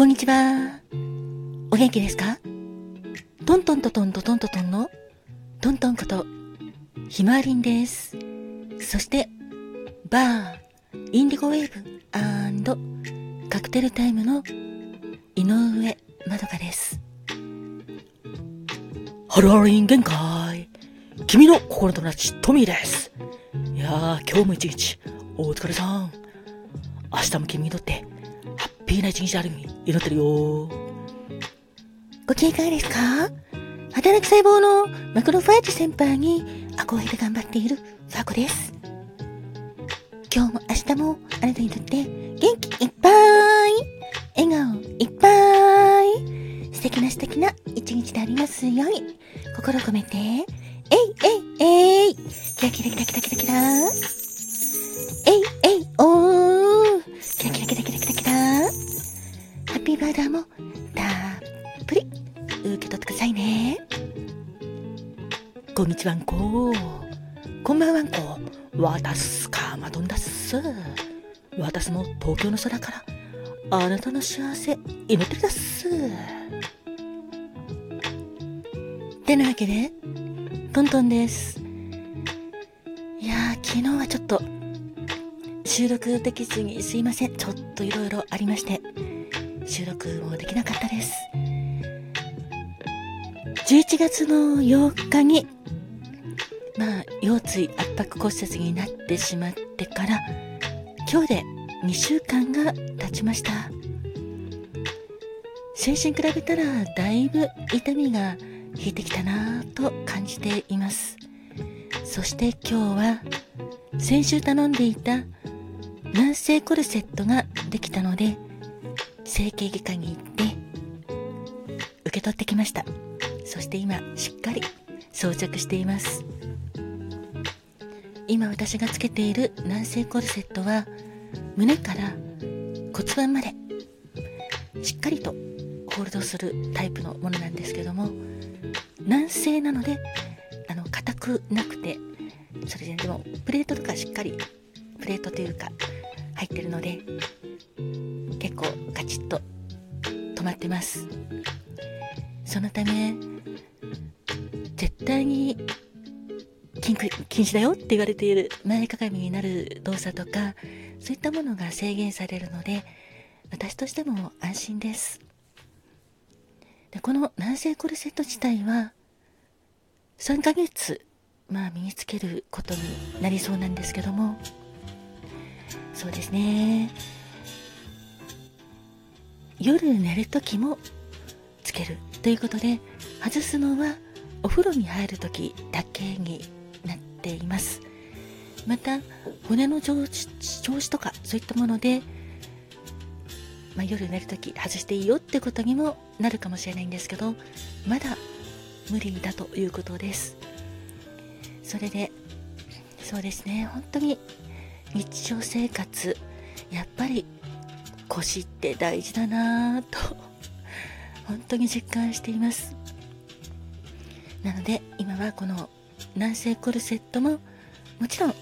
こんにちは。お元気ですか？トントントトントトントトンのトントンことひまわりんです。そして、バー、インディゴウェーブカクテルタイムの井上まどかです。ハローリン限界君の心の友達、トミーです。いやー、今日も一日、お疲れさん。明日も君にとって、ハッピーな一日ある意味、祈ってるよ。ご機嫌いかがですか？働く細胞のマクロファージ先輩に憧れて頑張っているファコです。今日も明日もあなたにとって元気いっぱい。笑顔いっぱい。素敵な素敵な一日でありますように。心を込めて。えいえいえい。キラキラキラキラキラキラ。こんにちはんこ。こんばんはんこ。わたすかまどんだっす。私も東京の空からあなたの幸せ祈ってるだっす。てなわけでトントンです。いやー昨日はちょっと収録できずにすいません。ちょっといろいろありまして、収録もできなかったです。11月の8日に、まあ、腰椎圧迫骨折になってしまってから、今日で2週間が経ちました。先週に比べたら、だいぶ痛みが引いてきたなぁと感じています。そして今日は、先週頼んでいた軟性コルセットができたので整形外科に行って受け取ってきましたそして今しっかり装着しています。今私がつけている軟性コルセットは胸から骨盤までしっかりとホールドするタイプのものなんですけども軟性なのであの硬くなくてそれででもプレートとかしっかりプレートというか入ってるので結構カチッと止まってます。そのため対に禁止だよって言われている前かがみになる動作とかそういったものが制限されるので私としても安心です。でこの軟性コルセット自体は3ヶ月まあ身につけることになりそうなんですけどもそうですね。夜寝る時もつけるということで外すのはお風呂に入る時だけになっています。また骨の調子調子とかそういったもので、まあ、夜寝る時外していいよってことにもなるかもしれないんですけどまだ無理だということです。それでそうですね。本当に日常生活やっぱり腰って大事だなぁと本当に実感しています。なので今はこの軟性コルセットももちろん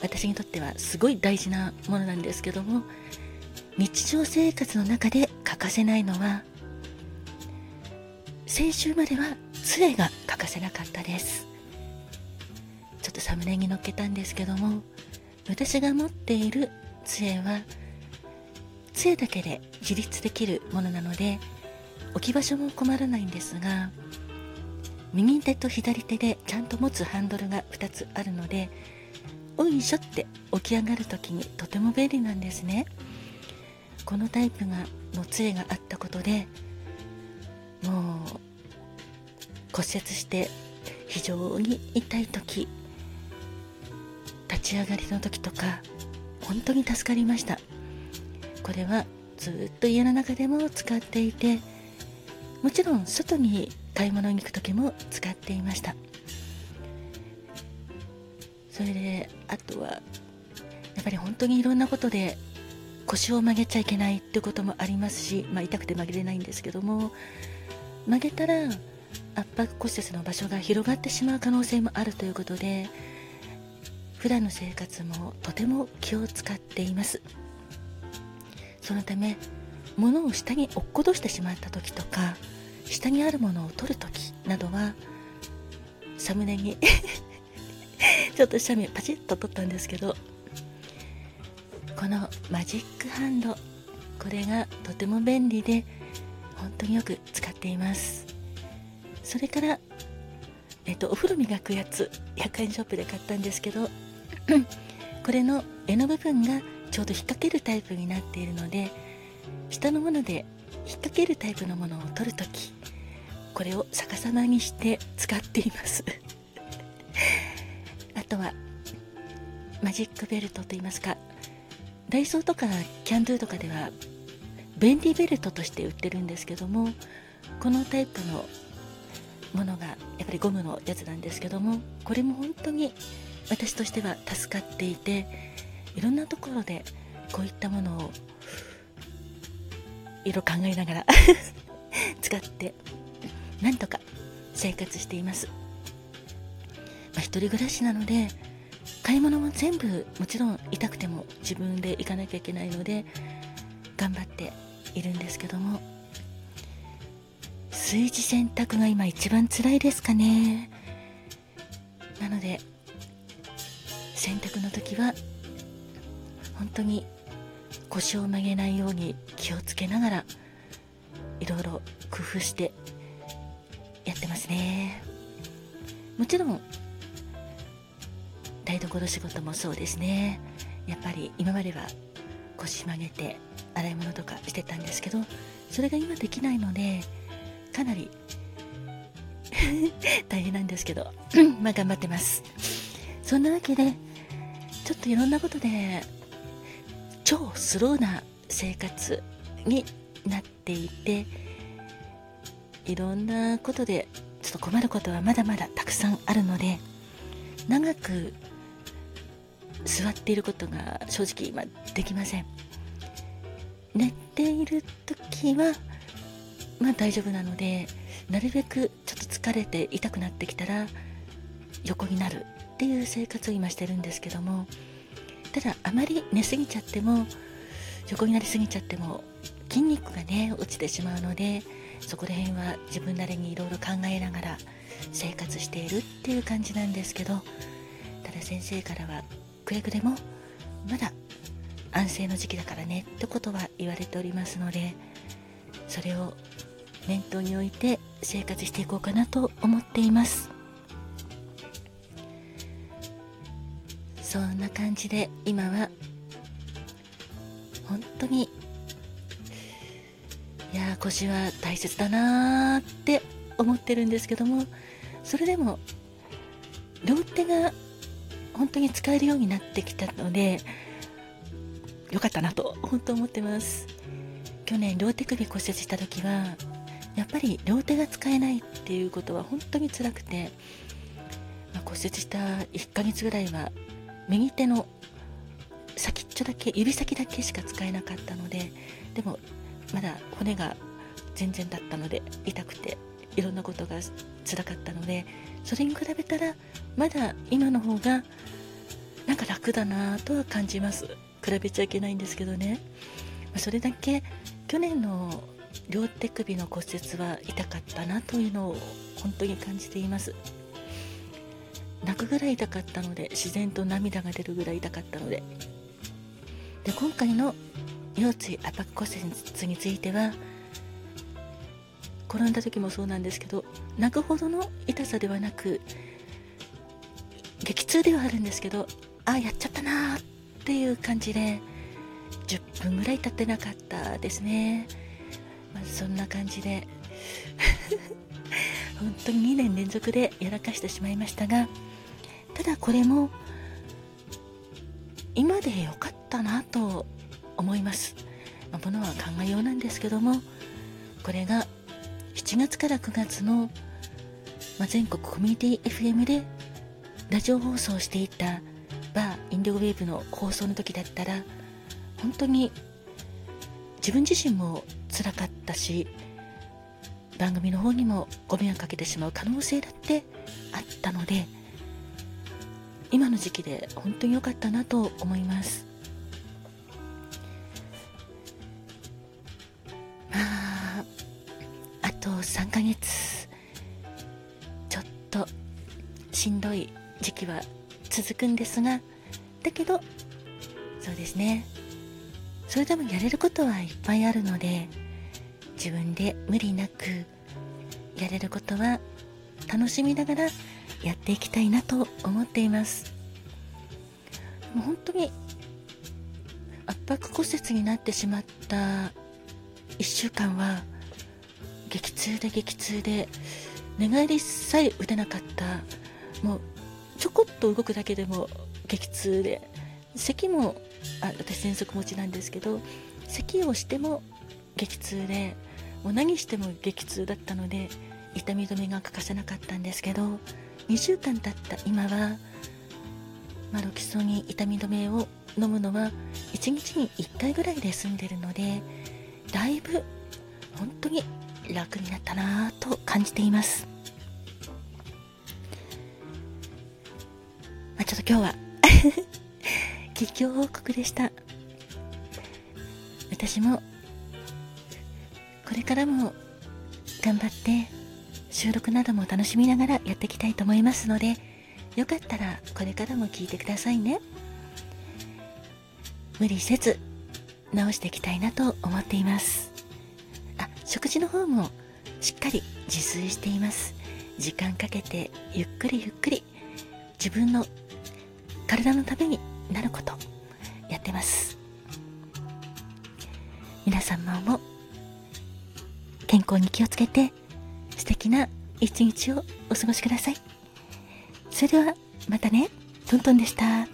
私にとってはすごい大事なものなんですけども日常生活の中で欠かせないのは先週までは杖が欠かせなかったです。ちょっとサムネに乗っけたんですけども私が持っている杖は杖だけで自立できるものなので置き場所も困らないんですが右手と左手でちゃんと持つハンドルが2つあるのでおいしょって起き上がる時にとても便利なんですね。このタイプがの杖があったことでもう骨折して非常に痛い時立ち上がりの時とか本当に助かりました。これはずっと家の中でも使っていてもちろん外に買い物に行く時も使っていました。それであとはやっぱり本当にいろんなことで腰を曲げちゃいけないってこともありますし、まあ、痛くて曲げれないんですけども曲げたら圧迫骨折の場所が広がってしまう可能性もあるということで普段の生活もとても気を使っています。そのため物を下に落っことしてしまった時とか下にあるものを取る時などはサムネに ちょっと下見パチッと取ったんですけどこのマジックハンドこれがとても便利で本当によく使っています。それからえっとお風呂磨くやつ100円ショップで買ったんですけど これの柄の部分がちょうど引っ掛けるタイプになっているので下のもので引っ掛けるタイプのものを取るときこれを逆さまにして使っています。あとはマジックベルトといいますかダイソーとかキャンドゥとかでは便利ベルトとして売ってるんですけどもこのタイプのものがやっぱりゴムのやつなんですけどもこれも本当に私としては助かっていていろんなところでこういったものをいろいろ考えながら 使ってなんとか生活しています、まあ、一人暮らしなので買い物も全部もちろん痛くても自分で行かなきゃいけないので頑張っているんですけども炊事洗濯が今一番辛いですかね。なので洗濯の時は本当に腰を曲げないように気をつけながらいろいろ工夫してやってますね。もちろん台所仕事もそうですね。やっぱり今までは腰曲げて洗い物とかしてたんですけどそれが今できないのでかなり 大変なんですけどまあ頑張ってます。そんなわけでちょっといろんなことで超スローな生活になっていていろんなことでちょっと困ることはまだまだたくさんあるので長く座っていることが正直今できません。寝ている時はまあ大丈夫なのでなるべくちょっと疲れて痛くなってきたら横になるっていう生活を今してるんですけどもただあまり寝すぎちゃっても横になりすぎちゃっても筋肉がね落ちてしまうのでそこら辺は自分なりにいろいろ考えながら生活しているっていう感じなんですけどただ先生からはくれぐれもまだ安静の時期だからねってことは言われておりますのでそれを念頭に置いて生活していこうかなと思っています。そんな感じで今は本当にいや腰は大切だなーって思ってるんですけどもそれでも両手が本当に使えるようになってきたのでよかったなと本当思ってます。去年両手首骨折した時はやっぱり両手が使えないっていうことは本当に辛くて、まあ、骨折した1ヶ月ぐらいは右手の先っちょだけ指先だけしか使えなかったのででもまだ骨が全然だったので痛くていろんなことが辛かったのでそれに比べたらまだ今の方がなんか楽だなとは感じます。比べちゃいけないんですけどね。それだけ去年の両手首の骨折は痛かったなというのを本当に感じています。泣くぐらい痛かったので自然と涙が出るぐらい痛かったので。で今回の腰椎圧迫骨折については転んだ時もそうなんですけど泣くほどの痛さではなく激痛ではあるんですけどああやっちゃったなーっていう感じで10分ぐらい経ってなかったですね、まあ、そんな感じで 本当に2年連続でやらかしてしまいましたがただこれも今でよかったなと思います、まあ、ものは考えようなんですけどもこれが7月から9月の、まあ、全国コミュニティ FM でラジオ放送していたバーインディゴウェーブの放送の時だったら本当に自分自身もつらかったし番組の方にもご迷惑かけてしまう可能性だってあったので今の時期で本当に良かったなと思います。しんどい時期は続くんですがだけどそうですね。それでもやれることはいっぱいあるので自分で無理なくやれることは楽しみながらやっていきたいなと思っています。もう本当に圧迫骨折になってしまった1週間は激痛で激痛で寝返りさえ打てなかったもうちょこっと動くだけでも激痛で咳もあ私喘息持ちなんですけど咳をしても激痛でもう何しても激痛だったので痛み止めが欠かせなかったんですけど2週間経った今は、まあ、ロキソニン痛み止めを飲むのは1日に1回ぐらいで済んでるのでだいぶ本当に楽になったなぁと感じています、と今日は。実況報告でした。私もこれからも頑張って収録なども楽しみながらやっていきたいと思いますのでよかったらこれからも聞いてくださいね。無理せず直していきたいなと思っています。あ食事の方もしっかり自炊しています。時間かけてゆっくりゆっくり自分の体のためになることやってます皆様も健康に気をつけて素敵な一日をお過ごしください。それではまたね、トントンでした。